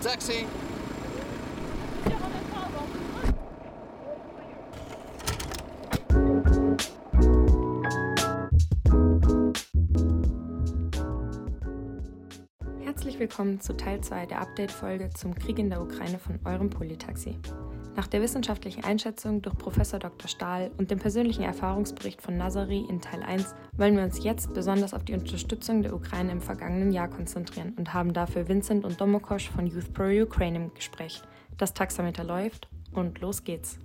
Taxi! Herzlich willkommen zu Teil 2 der Update-Folge zum Krieg in der Ukraine von eurem Polytaxi. Nach der wissenschaftlichen Einschätzung durch Prof. Dr. Stahl und dem persönlichen Erfahrungsbericht von Nazari in Teil 1 wollen wir uns jetzt besonders auf die Unterstützung der Ukraine im vergangenen Jahr konzentrieren und haben dafür Vincent und Domokosch von Youth Pro Ukraine im Gespräch. Das Taxameter läuft und los geht's.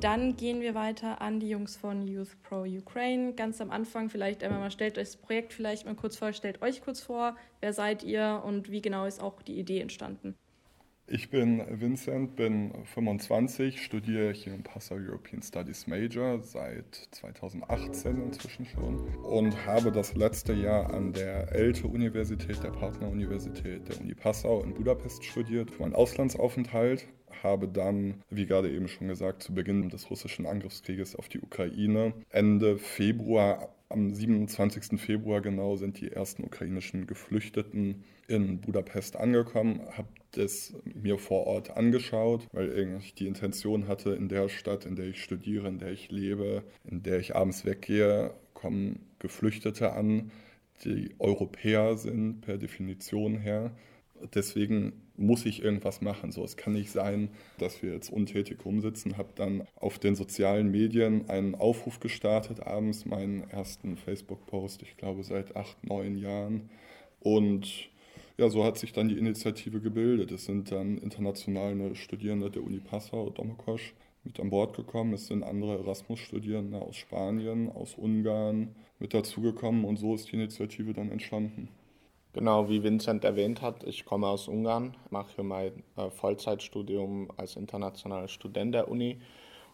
Dann gehen wir weiter an die Jungs von Youth Pro Ukraine. Ganz am Anfang vielleicht einmal mal stellt euch das Projekt vielleicht mal kurz vor, stellt euch kurz vor, wer seid ihr und wie genau ist auch die Idee entstanden? Ich bin Vincent, bin 25, studiere hier im Passau European Studies Major seit 2018 inzwischen schon und habe das letzte Jahr an der ELTE-Universität, der Partneruniversität der Uni Passau in Budapest studiert für meinen Auslandsaufenthalt habe dann, wie gerade eben schon gesagt, zu Beginn des russischen Angriffskrieges auf die Ukraine Ende Februar, am 27. Februar genau, sind die ersten ukrainischen Geflüchteten in Budapest angekommen, habe das mir vor Ort angeschaut, weil ich die Intention hatte, in der Stadt, in der ich studiere, in der ich lebe, in der ich abends weggehe, kommen Geflüchtete an, die Europäer sind per Definition her. Deswegen muss ich irgendwas machen. So, es kann nicht sein, dass wir jetzt untätig rumsitzen. Habe dann auf den sozialen Medien einen Aufruf gestartet, abends meinen ersten Facebook-Post, ich glaube seit acht, neun Jahren. Und ja, so hat sich dann die Initiative gebildet. Es sind dann internationale Studierende der Uni Passau, Domokosch, mit an Bord gekommen. Es sind andere Erasmus-Studierende aus Spanien, aus Ungarn mit dazugekommen und so ist die Initiative dann entstanden. Genau, wie Vincent erwähnt hat, ich komme aus Ungarn, mache mein äh, Vollzeitstudium als internationaler Student der Uni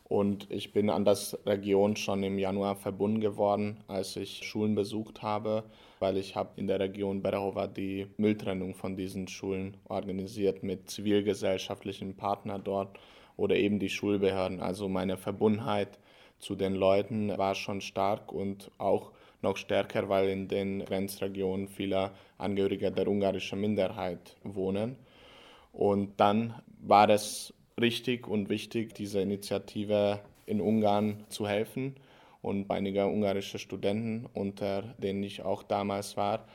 und ich bin an das Region schon im Januar verbunden geworden, als ich Schulen besucht habe, weil ich habe in der Region Berehova die Mülltrennung von diesen Schulen organisiert mit zivilgesellschaftlichen Partnern dort oder eben die Schulbehörden. Also meine Verbundenheit zu den Leuten war schon stark und auch noch stärker, weil in den Grenzregionen viele Angehörige der ungarischen Minderheit wohnen. Und dann war es richtig und wichtig, diese Initiative in Ungarn zu helfen und einige ungarische Studenten, unter denen ich auch damals war.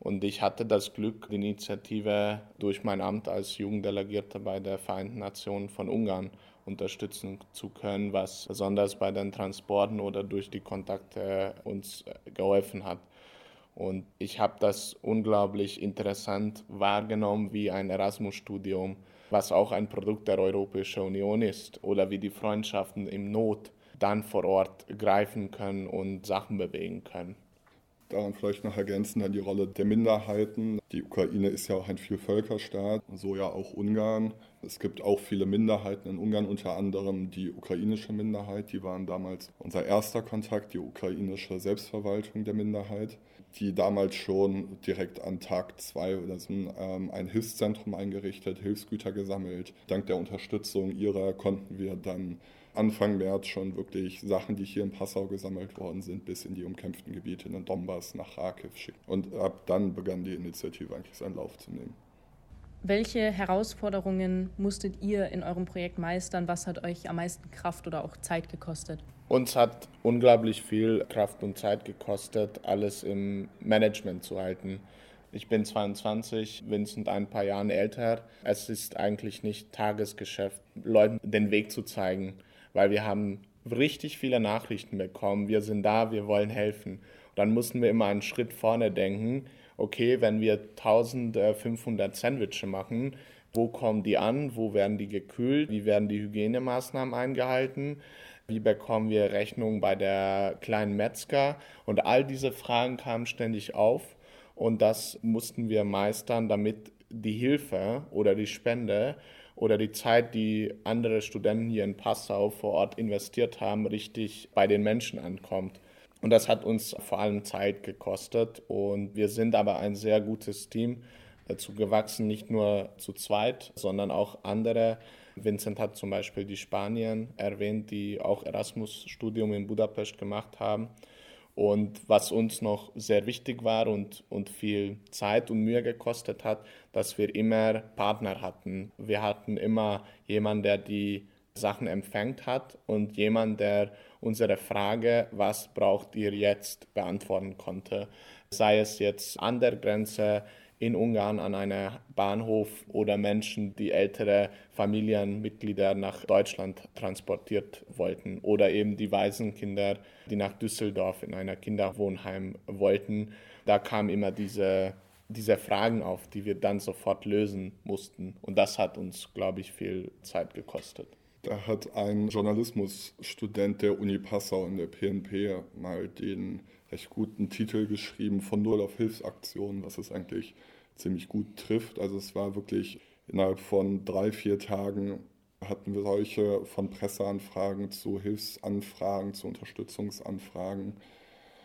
Und ich hatte das Glück, die Initiative durch mein Amt als Jugenddelegierter bei der Vereinten Nationen von Ungarn unterstützen zu können, was besonders bei den Transporten oder durch die Kontakte uns äh, geholfen hat. Und ich habe das unglaublich interessant wahrgenommen wie ein Erasmus-Studium, was auch ein Produkt der Europäischen Union ist, oder wie die Freundschaften im Not dann vor Ort greifen können und Sachen bewegen können. Daran vielleicht noch ergänzen dann die Rolle der Minderheiten. Die Ukraine ist ja auch ein Vielvölkerstaat, so ja auch Ungarn. Es gibt auch viele Minderheiten in Ungarn, unter anderem die ukrainische Minderheit. Die waren damals unser erster Kontakt, die ukrainische Selbstverwaltung der Minderheit, die damals schon direkt an Tag zwei oder so ähm, ein Hilfszentrum eingerichtet, Hilfsgüter gesammelt. Dank der Unterstützung ihrer konnten wir dann Anfang März schon wirklich Sachen, die hier in Passau gesammelt worden sind, bis in die umkämpften Gebiete in den Donbass nach Kharkiv schicken. Und ab dann begann die Initiative eigentlich seinen Lauf zu nehmen. Welche Herausforderungen musstet ihr in eurem Projekt meistern? Was hat euch am meisten Kraft oder auch Zeit gekostet? Uns hat unglaublich viel Kraft und Zeit gekostet, alles im Management zu halten. Ich bin 22, Vincent ein paar Jahre älter. Es ist eigentlich nicht Tagesgeschäft, Leuten den Weg zu zeigen weil wir haben richtig viele Nachrichten bekommen. Wir sind da, wir wollen helfen. Dann mussten wir immer einen Schritt vorne denken. Okay, wenn wir 1500 Sandwiches machen, wo kommen die an? Wo werden die gekühlt? Wie werden die Hygienemaßnahmen eingehalten? Wie bekommen wir Rechnungen bei der kleinen Metzger? Und all diese Fragen kamen ständig auf. Und das mussten wir meistern, damit die Hilfe oder die Spende oder die Zeit, die andere Studenten hier in Passau vor Ort investiert haben, richtig bei den Menschen ankommt. Und das hat uns vor allem Zeit gekostet. Und wir sind aber ein sehr gutes Team dazu gewachsen, nicht nur zu zweit, sondern auch andere. Vincent hat zum Beispiel die Spanier erwähnt, die auch Erasmus-Studium in Budapest gemacht haben. Und was uns noch sehr wichtig war und, und viel Zeit und Mühe gekostet hat, dass wir immer Partner hatten. Wir hatten immer jemanden, der die Sachen empfängt hat und jemand, der unsere Frage, was braucht ihr jetzt, beantworten konnte. Sei es jetzt an der Grenze, in Ungarn an einem Bahnhof oder Menschen, die ältere Familienmitglieder nach Deutschland transportiert wollten oder eben die Waisenkinder, die nach Düsseldorf in einer Kinderwohnheim wollten. Da kamen immer diese, diese Fragen auf, die wir dann sofort lösen mussten. Und das hat uns, glaube ich, viel Zeit gekostet. Da hat ein Journalismusstudent der Uni Passau in der PNP mal den recht guten Titel geschrieben, von Null auf Hilfsaktionen, was es eigentlich ziemlich gut trifft. Also es war wirklich innerhalb von drei, vier Tagen hatten wir solche von Presseanfragen zu Hilfsanfragen, zu Unterstützungsanfragen.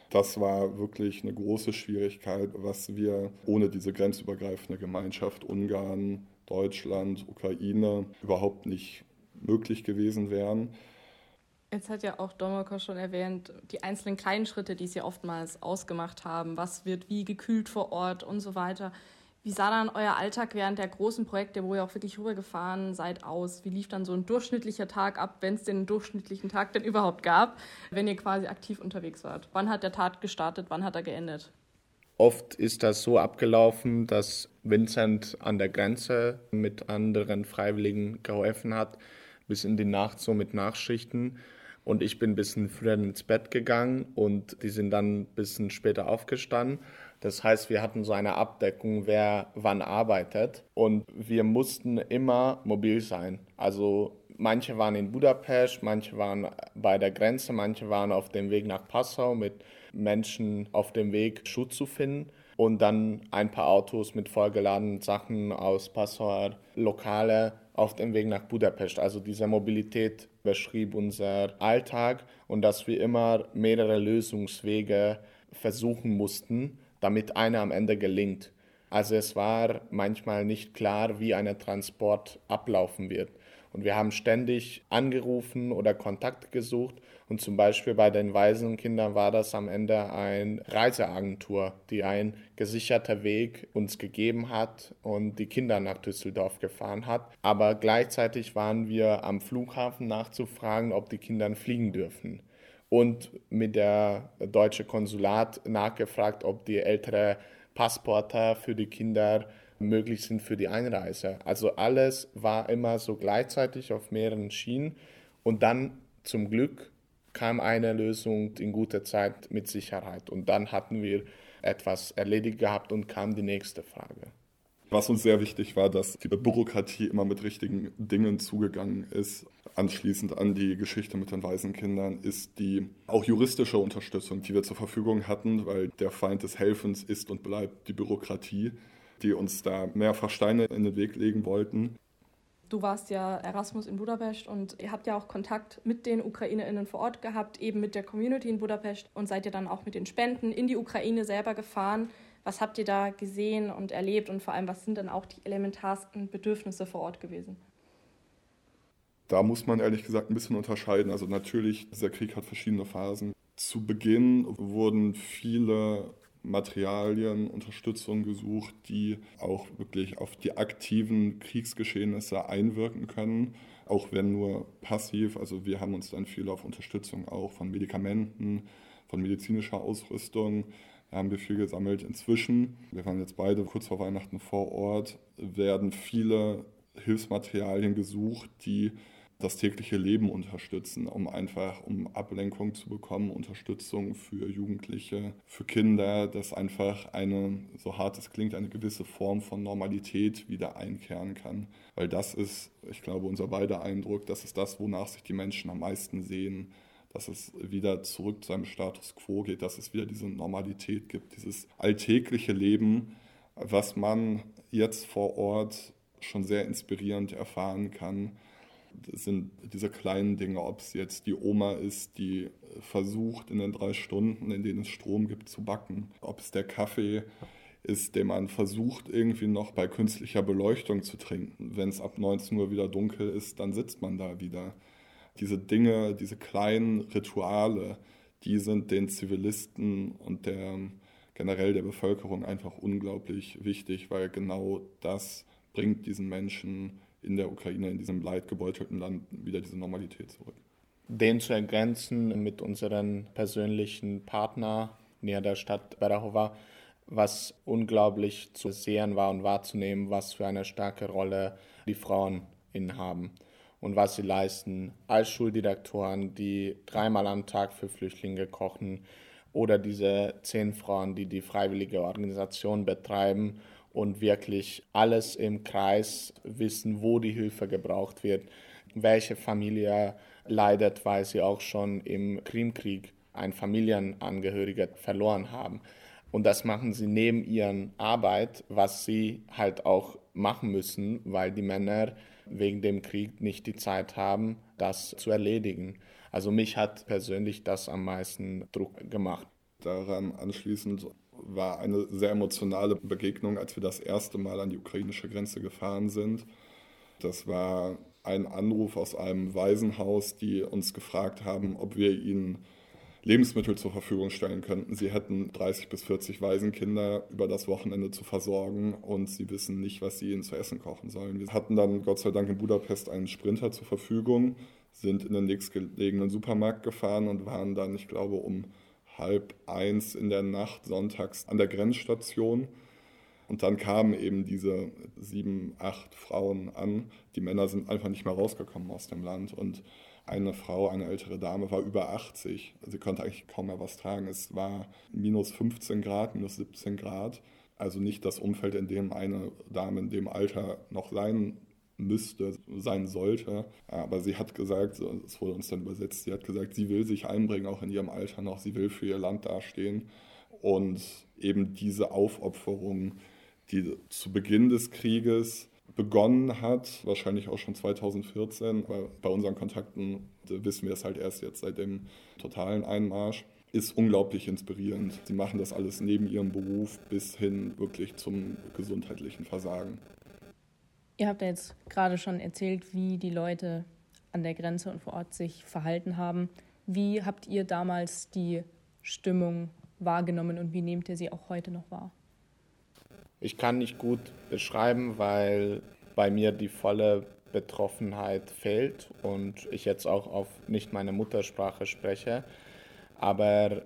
Das war wirklich eine große Schwierigkeit, was wir ohne diese grenzübergreifende Gemeinschaft Ungarn, Deutschland, Ukraine überhaupt nicht möglich gewesen wären. Jetzt hat ja auch Domoko schon erwähnt, die einzelnen kleinen Schritte, die Sie oftmals ausgemacht haben. Was wird wie gekühlt vor Ort und so weiter. Wie sah dann euer Alltag während der großen Projekte, wo ihr auch wirklich rübergefahren seid, aus? Wie lief dann so ein durchschnittlicher Tag ab, wenn es den durchschnittlichen Tag denn überhaupt gab, wenn ihr quasi aktiv unterwegs wart? Wann hat der Tag gestartet, wann hat er geendet? Oft ist das so abgelaufen, dass Vincent an der Grenze mit anderen Freiwilligen geholfen hat, bis in die Nacht so mit Nachschichten. Und ich bin ein bisschen früher ins Bett gegangen und die sind dann ein bisschen später aufgestanden. Das heißt, wir hatten so eine Abdeckung, wer wann arbeitet. Und wir mussten immer mobil sein. Also manche waren in Budapest, manche waren bei der Grenze, manche waren auf dem Weg nach Passau mit Menschen auf dem Weg, Schutz zu finden. Und dann ein paar Autos mit vollgeladenen Sachen aus Passauer Lokale auf dem Weg nach Budapest. Also diese Mobilität beschrieb unser Alltag und dass wir immer mehrere Lösungswege versuchen mussten, damit einer am Ende gelingt. Also es war manchmal nicht klar, wie ein Transport ablaufen wird. Und wir haben ständig angerufen oder Kontakt gesucht. Und zum Beispiel bei den Waisenkindern war das am Ende eine Reiseagentur, die ein gesicherter Weg uns gegeben hat und die Kinder nach Düsseldorf gefahren hat. Aber gleichzeitig waren wir am Flughafen nachzufragen, ob die Kinder fliegen dürfen. Und mit der deutschen Konsulat nachgefragt, ob die ältere Passporte für die Kinder möglich sind für die Einreise. Also alles war immer so gleichzeitig auf mehreren Schienen und dann zum Glück kam eine Lösung in guter Zeit mit Sicherheit und dann hatten wir etwas erledigt gehabt und kam die nächste Frage. Was uns sehr wichtig war, dass die Bürokratie immer mit richtigen Dingen zugegangen ist. Anschließend an die Geschichte mit den Waisenkindern ist die auch juristische Unterstützung, die wir zur Verfügung hatten, weil der Feind des Helfens ist und bleibt die Bürokratie die uns da mehrfach Steine in den Weg legen wollten. Du warst ja Erasmus in Budapest und ihr habt ja auch Kontakt mit den UkrainerInnen vor Ort gehabt, eben mit der Community in Budapest und seid ihr dann auch mit den Spenden in die Ukraine selber gefahren. Was habt ihr da gesehen und erlebt und vor allem, was sind dann auch die elementarsten Bedürfnisse vor Ort gewesen? Da muss man ehrlich gesagt ein bisschen unterscheiden. Also natürlich, dieser Krieg hat verschiedene Phasen. Zu Beginn wurden viele Materialien, Unterstützung gesucht, die auch wirklich auf die aktiven Kriegsgeschehnisse einwirken können, auch wenn nur passiv. Also wir haben uns dann viel auf Unterstützung auch von Medikamenten, von medizinischer Ausrüstung, da haben wir viel gesammelt. Inzwischen, wir waren jetzt beide kurz vor Weihnachten vor Ort, werden viele Hilfsmaterialien gesucht, die das tägliche Leben unterstützen, um einfach um Ablenkung zu bekommen, Unterstützung für Jugendliche, für Kinder, dass einfach eine, so hart es klingt, eine gewisse Form von Normalität wieder einkehren kann. Weil das ist, ich glaube, unser beider Eindruck, das ist das, wonach sich die Menschen am meisten sehen, dass es wieder zurück zu einem Status quo geht, dass es wieder diese Normalität gibt, dieses alltägliche Leben, was man jetzt vor Ort schon sehr inspirierend erfahren kann das sind diese kleinen Dinge, ob es jetzt die Oma ist, die versucht, in den drei Stunden, in denen es Strom gibt, zu backen. Ob es der Kaffee ist, den man versucht, irgendwie noch bei künstlicher Beleuchtung zu trinken. Wenn es ab 19 Uhr wieder dunkel ist, dann sitzt man da wieder. Diese Dinge, diese kleinen Rituale, die sind den Zivilisten und der, generell der Bevölkerung einfach unglaublich wichtig, weil genau das bringt diesen Menschen in der Ukraine, in diesem leidgebeutelten Land, wieder diese Normalität zurück. Den zu ergänzen mit unseren persönlichen Partner näher der Stadt Berahova, was unglaublich zu sehen war und wahrzunehmen, was für eine starke Rolle die Frauen innehaben und was sie leisten als Schuldirektoren, die dreimal am Tag für Flüchtlinge kochen oder diese zehn Frauen, die die freiwillige Organisation betreiben und wirklich alles im Kreis wissen, wo die Hilfe gebraucht wird, welche Familie leidet, weil sie auch schon im Krimkrieg einen Familienangehöriger verloren haben. Und das machen sie neben ihren Arbeit, was sie halt auch machen müssen, weil die Männer wegen dem Krieg nicht die Zeit haben, das zu erledigen. Also mich hat persönlich das am meisten Druck gemacht. Daran anschließend war eine sehr emotionale Begegnung, als wir das erste Mal an die ukrainische Grenze gefahren sind. Das war ein Anruf aus einem Waisenhaus, die uns gefragt haben, ob wir ihnen Lebensmittel zur Verfügung stellen könnten. Sie hätten 30 bis 40 Waisenkinder über das Wochenende zu versorgen und sie wissen nicht, was sie ihnen zu essen kochen sollen. Wir hatten dann Gott sei Dank in Budapest einen Sprinter zur Verfügung, sind in den nächstgelegenen Supermarkt gefahren und waren dann, ich glaube, um halb eins in der Nacht sonntags an der Grenzstation. Und dann kamen eben diese sieben, acht Frauen an. Die Männer sind einfach nicht mehr rausgekommen aus dem Land. Und eine Frau, eine ältere Dame, war über 80. Sie konnte eigentlich kaum mehr was tragen. Es war minus 15 Grad, minus 17 Grad. Also nicht das Umfeld, in dem eine Dame in dem Alter noch sein müsste, sein sollte. Aber sie hat gesagt, es wurde uns dann übersetzt, sie hat gesagt, sie will sich einbringen, auch in ihrem Alter noch. Sie will für ihr Land dastehen. Und eben diese Aufopferung, die zu Beginn des Krieges begonnen hat, wahrscheinlich auch schon 2014, weil bei unseren Kontakten wissen wir es halt erst jetzt seit dem totalen Einmarsch, ist unglaublich inspirierend. Sie machen das alles neben ihrem Beruf bis hin wirklich zum gesundheitlichen Versagen. Ihr habt ja jetzt gerade schon erzählt, wie die Leute an der Grenze und vor Ort sich verhalten haben. Wie habt ihr damals die Stimmung wahrgenommen und wie nehmt ihr sie auch heute noch wahr? Ich kann nicht gut beschreiben, weil bei mir die volle Betroffenheit fehlt und ich jetzt auch auf nicht meine Muttersprache spreche. Aber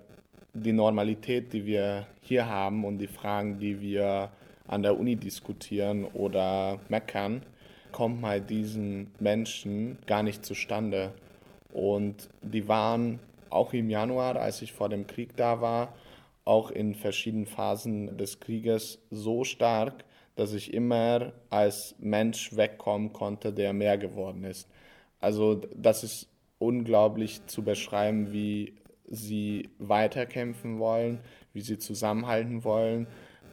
die Normalität, die wir hier haben und die Fragen, die wir an der Uni diskutieren oder meckern, kommt bei diesen Menschen gar nicht zustande. Und die waren auch im Januar, als ich vor dem Krieg da war, auch in verschiedenen Phasen des Krieges so stark, dass ich immer als Mensch wegkommen konnte, der mehr geworden ist. Also das ist unglaublich zu beschreiben, wie sie weiterkämpfen wollen, wie sie zusammenhalten wollen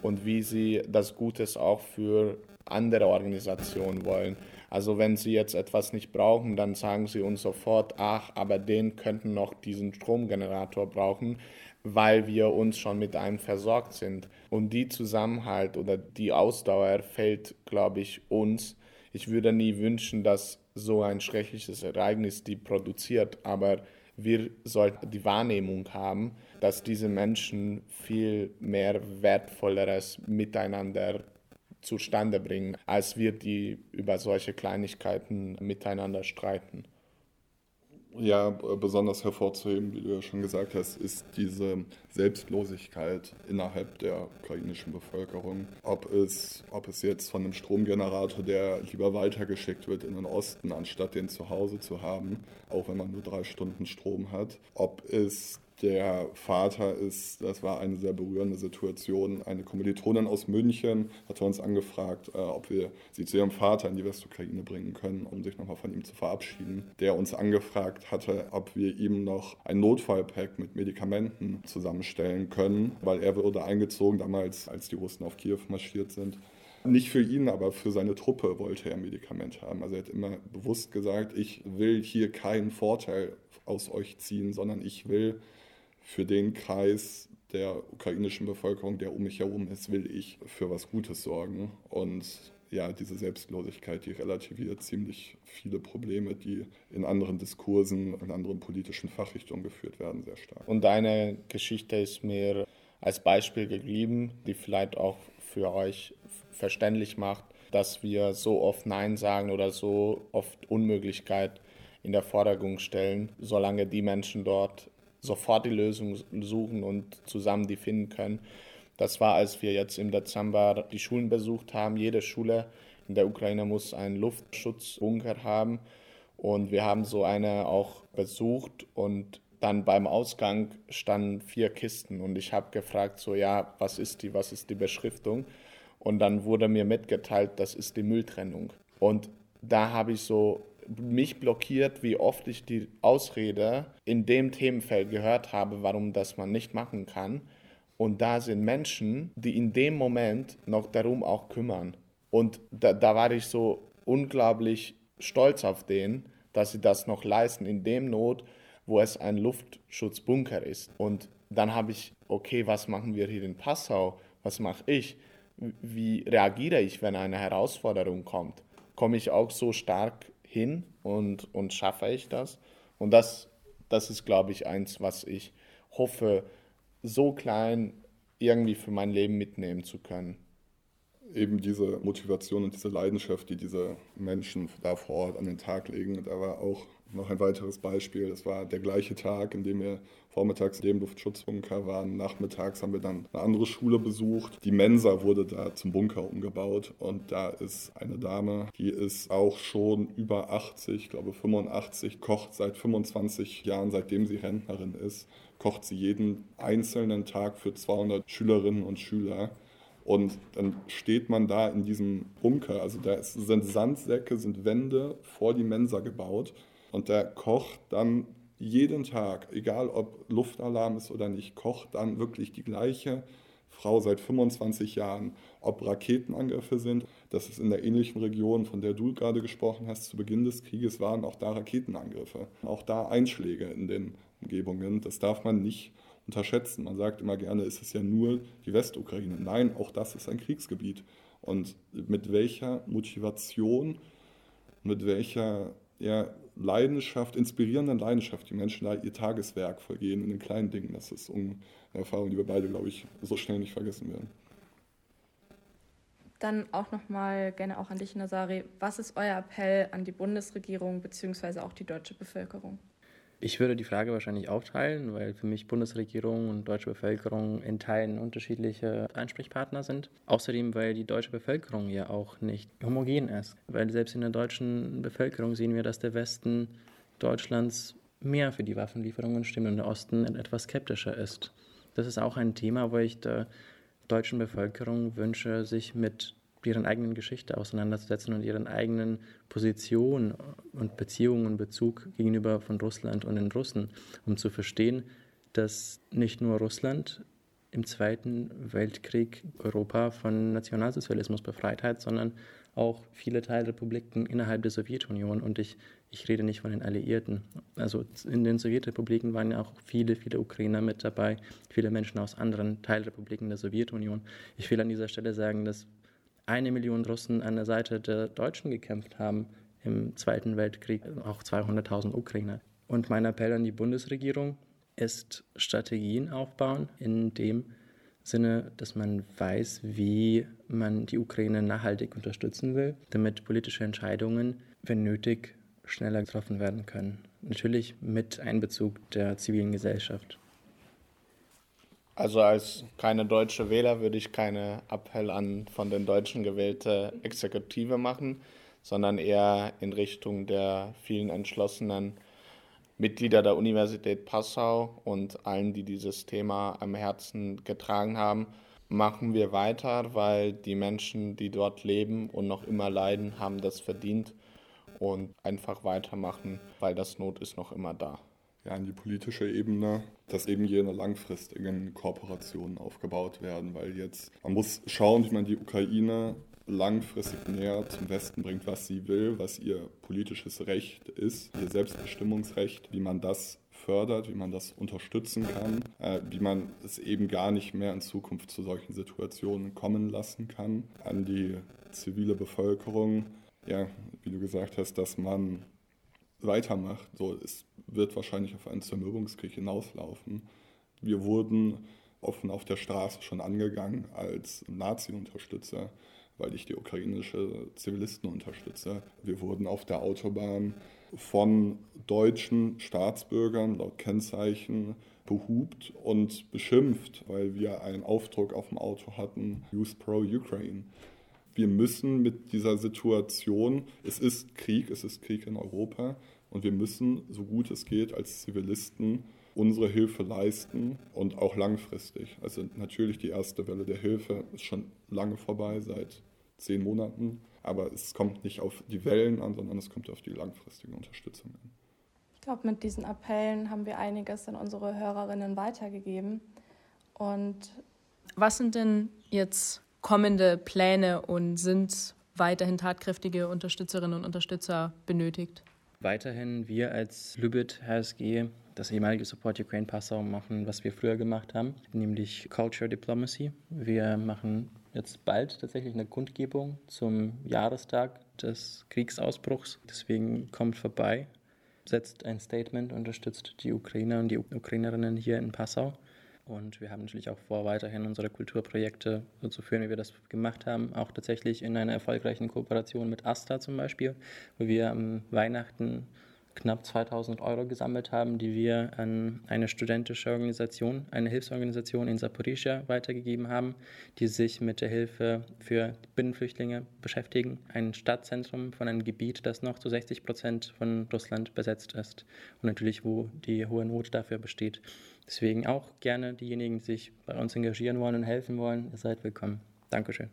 und wie sie das Gutes auch für andere Organisationen wollen. Also wenn sie jetzt etwas nicht brauchen, dann sagen sie uns sofort, ach, aber den könnten noch diesen Stromgenerator brauchen weil wir uns schon mit einem versorgt sind. Und die Zusammenhalt oder die Ausdauer fällt, glaube ich, uns. Ich würde nie wünschen, dass so ein schreckliches Ereignis die produziert, aber wir sollten die Wahrnehmung haben, dass diese Menschen viel mehr wertvolleres Miteinander zustande bringen, als wir, die über solche Kleinigkeiten miteinander streiten. Ja, besonders hervorzuheben, wie du ja schon gesagt hast, ist diese Selbstlosigkeit innerhalb der ukrainischen Bevölkerung. Ob es, ob es jetzt von einem Stromgenerator, der lieber weitergeschickt wird in den Osten, anstatt den zu Hause zu haben, auch wenn man nur drei Stunden Strom hat. Ob es der Vater ist, das war eine sehr berührende Situation. Eine Kommilitonin aus München hatte uns angefragt, äh, ob wir sie zu ihrem Vater in die Westukraine bringen können, um sich nochmal von ihm zu verabschieden. Der uns angefragt hatte, ob wir ihm noch ein Notfallpack mit Medikamenten zusammenstellen können, weil er wurde eingezogen damals, als die Russen auf Kiew marschiert sind. Nicht für ihn, aber für seine Truppe wollte er Medikamente haben. Also er hat immer bewusst gesagt, ich will hier keinen Vorteil aus euch ziehen, sondern ich will für den Kreis der ukrainischen Bevölkerung, der um mich herum ist, will ich für was Gutes sorgen. Und ja, diese Selbstlosigkeit, die relativiert ziemlich viele Probleme, die in anderen Diskursen, in anderen politischen Fachrichtungen geführt werden, sehr stark. Und deine Geschichte ist mir als Beispiel geblieben, die vielleicht auch für euch verständlich macht, dass wir so oft Nein sagen oder so oft Unmöglichkeit in der Vordergrund stellen, solange die Menschen dort sofort die Lösung suchen und zusammen die finden können. Das war, als wir jetzt im Dezember die Schulen besucht haben. Jede Schule in der Ukraine muss einen Luftschutzbunker haben. Und wir haben so eine auch besucht und dann beim Ausgang standen vier Kisten und ich habe gefragt, so ja, was ist die, was ist die Beschriftung? Und dann wurde mir mitgeteilt, das ist die Mülltrennung. Und da habe ich so mich blockiert, wie oft ich die Ausrede in dem Themenfeld gehört habe, warum das man nicht machen kann. Und da sind Menschen, die in dem Moment noch darum auch kümmern. Und da, da war ich so unglaublich stolz auf den, dass sie das noch leisten in dem Not, wo es ein Luftschutzbunker ist. Und dann habe ich, okay, was machen wir hier in Passau? Was mache ich? Wie reagiere ich, wenn eine Herausforderung kommt? Komme ich auch so stark hin und, und schaffe ich das? Und das, das ist, glaube ich, eins, was ich hoffe, so klein irgendwie für mein Leben mitnehmen zu können. Eben diese Motivation und diese Leidenschaft, die diese Menschen da vor Ort an den Tag legen. Da war auch noch ein weiteres Beispiel. Das war der gleiche Tag, in dem wir vormittags in dem Luftschutzbunker waren. Nachmittags haben wir dann eine andere Schule besucht. Die Mensa wurde da zum Bunker umgebaut und da ist eine Dame, die ist auch schon über 80, ich glaube 85, kocht seit 25 Jahren, seitdem sie Rentnerin ist, kocht sie jeden einzelnen Tag für 200 Schülerinnen und Schüler. Und dann steht man da in diesem Bunker, also da sind Sandsäcke, sind Wände vor die Mensa gebaut und der kocht dann jeden Tag, egal ob Luftalarm ist oder nicht, kocht dann wirklich die gleiche Frau seit 25 Jahren, ob Raketenangriffe sind. Das ist in der ähnlichen Region, von der du gerade gesprochen hast, zu Beginn des Krieges waren auch da Raketenangriffe, auch da Einschläge in den Umgebungen. Das darf man nicht unterschätzen. Man sagt immer gerne, ist es ja nur die Westukraine. Nein, auch das ist ein Kriegsgebiet. Und mit welcher Motivation, mit welcher ja, Leidenschaft, inspirierenden Leidenschaft, die Menschen da ihr Tageswerk vollgehen in den kleinen Dingen. Das ist eine Erfahrung, die wir beide, glaube ich, so schnell nicht vergessen werden. Dann auch nochmal gerne auch an dich, Nazari. Was ist euer Appell an die Bundesregierung bzw. auch die deutsche Bevölkerung? Ich würde die Frage wahrscheinlich aufteilen, weil für mich Bundesregierung und deutsche Bevölkerung in Teilen unterschiedliche Ansprechpartner sind. Außerdem, weil die deutsche Bevölkerung ja auch nicht homogen ist. Weil selbst in der deutschen Bevölkerung sehen wir, dass der Westen Deutschlands mehr für die Waffenlieferungen stimmt und der Osten etwas skeptischer ist. Das ist auch ein Thema, wo ich der deutschen Bevölkerung wünsche, sich mit ihren eigenen Geschichte auseinanderzusetzen und ihren eigenen Position und Beziehungen und Bezug gegenüber von Russland und den Russen, um zu verstehen, dass nicht nur Russland im Zweiten Weltkrieg Europa von Nationalsozialismus befreit hat, sondern auch viele Teilrepubliken innerhalb der Sowjetunion. Und ich, ich rede nicht von den Alliierten. Also in den Sowjetrepubliken waren ja auch viele, viele Ukrainer mit dabei, viele Menschen aus anderen Teilrepubliken der Sowjetunion. Ich will an dieser Stelle sagen, dass eine Million Russen an der Seite der Deutschen gekämpft haben im Zweiten Weltkrieg, auch 200.000 Ukrainer. Und mein Appell an die Bundesregierung ist Strategien aufbauen in dem Sinne, dass man weiß, wie man die Ukraine nachhaltig unterstützen will, damit politische Entscheidungen, wenn nötig, schneller getroffen werden können. Natürlich mit Einbezug der zivilen Gesellschaft. Also als keine deutsche Wähler würde ich keine Appell an von den Deutschen gewählte Exekutive machen, sondern eher in Richtung der vielen entschlossenen Mitglieder der Universität Passau und allen, die dieses Thema am Herzen getragen haben. Machen wir weiter, weil die Menschen, die dort leben und noch immer leiden, haben das verdient und einfach weitermachen, weil das Not ist noch immer da ja, an die politische Ebene, dass eben jene langfristigen Kooperationen aufgebaut werden, weil jetzt, man muss schauen, wie man die Ukraine langfristig näher zum Westen bringt, was sie will, was ihr politisches Recht ist, ihr Selbstbestimmungsrecht, wie man das fördert, wie man das unterstützen kann, äh, wie man es eben gar nicht mehr in Zukunft zu solchen Situationen kommen lassen kann. An die zivile Bevölkerung, ja, wie du gesagt hast, dass man weitermacht. So, es wird wahrscheinlich auf einen Zermürbungskrieg hinauslaufen. Wir wurden offen auf der Straße schon angegangen als Nazi-Unterstützer, weil ich die ukrainische Zivilisten unterstütze. Wir wurden auf der Autobahn von deutschen Staatsbürgern laut Kennzeichen behupt und beschimpft, weil wir einen Aufdruck auf dem Auto hatten, Use Pro Ukraine. Wir müssen mit dieser Situation, es ist Krieg, es ist Krieg in Europa und wir müssen, so gut es geht, als Zivilisten unsere Hilfe leisten und auch langfristig. Also natürlich die erste Welle der Hilfe ist schon lange vorbei, seit zehn Monaten. Aber es kommt nicht auf die Wellen an, sondern es kommt auf die langfristige Unterstützung an. Ich glaube, mit diesen Appellen haben wir einiges an unsere Hörerinnen weitergegeben. Und was sind denn jetzt kommende Pläne und sind weiterhin tatkräftige Unterstützerinnen und Unterstützer benötigt? Weiterhin wir als Lübit HSG das ehemalige Support Ukraine Passau machen, was wir früher gemacht haben, nämlich Culture Diplomacy. Wir machen jetzt bald tatsächlich eine Kundgebung zum Jahrestag des Kriegsausbruchs. Deswegen kommt vorbei, setzt ein Statement, unterstützt die Ukrainer und die Ukrainerinnen hier in Passau. Und wir haben natürlich auch vor, weiterhin unsere Kulturprojekte so zu führen, wie wir das gemacht haben. Auch tatsächlich in einer erfolgreichen Kooperation mit Asta zum Beispiel, wo wir am Weihnachten knapp 2000 Euro gesammelt haben, die wir an eine studentische Organisation, eine Hilfsorganisation in Zaporizhia weitergegeben haben, die sich mit der Hilfe für Binnenflüchtlinge beschäftigen. Ein Stadtzentrum von einem Gebiet, das noch zu 60 Prozent von Russland besetzt ist und natürlich, wo die hohe Not dafür besteht. Deswegen auch gerne diejenigen, die sich bei uns engagieren wollen und helfen wollen, ihr seid willkommen. Dankeschön.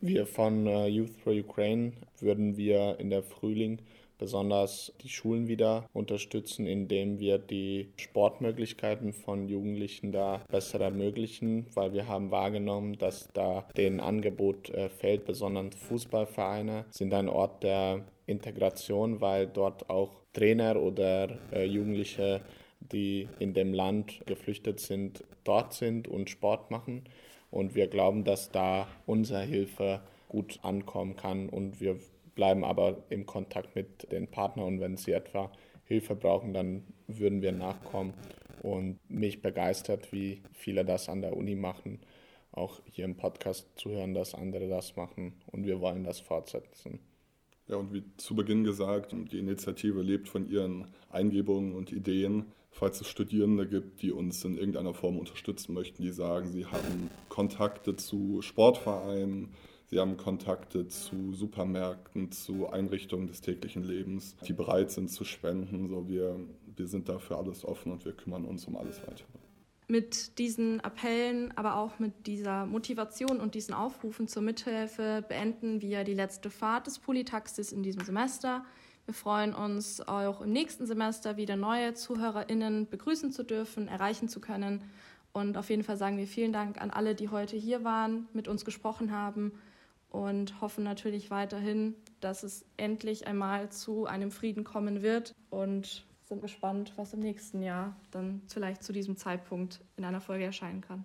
Wir von äh, Youth for Ukraine würden wir in der Frühling besonders die Schulen wieder unterstützen, indem wir die Sportmöglichkeiten von Jugendlichen da besser ermöglichen, weil wir haben wahrgenommen, dass da den Angebot äh, fehlt. Besonders Fußballvereine sind ein Ort der Integration, weil dort auch Trainer oder äh, Jugendliche, die in dem Land geflüchtet sind, dort sind und Sport machen. Und wir glauben, dass da unsere Hilfe gut ankommen kann und wir bleiben aber im Kontakt mit den Partnern und wenn sie etwa Hilfe brauchen, dann würden wir nachkommen. Und mich begeistert, wie viele das an der Uni machen, auch hier im Podcast zu hören, dass andere das machen und wir wollen das fortsetzen. Ja, und wie zu Beginn gesagt, die Initiative lebt von ihren Eingebungen und Ideen. Falls es Studierende gibt, die uns in irgendeiner Form unterstützen möchten, die sagen, sie haben Kontakte zu Sportvereinen, Sie haben Kontakte zu Supermärkten, zu Einrichtungen des täglichen Lebens, die bereit sind zu spenden. So wir, wir sind dafür alles offen und wir kümmern uns um alles weitere. Mit diesen Appellen, aber auch mit dieser Motivation und diesen Aufrufen zur Mithilfe beenden wir die letzte Fahrt des Polytaxis in diesem Semester. Wir freuen uns auch im nächsten Semester wieder neue ZuhörerInnen begrüßen zu dürfen, erreichen zu können. Und auf jeden Fall sagen wir vielen Dank an alle, die heute hier waren, mit uns gesprochen haben und hoffen natürlich weiterhin, dass es endlich einmal zu einem Frieden kommen wird und sind gespannt, was im nächsten Jahr dann vielleicht zu diesem Zeitpunkt in einer Folge erscheinen kann.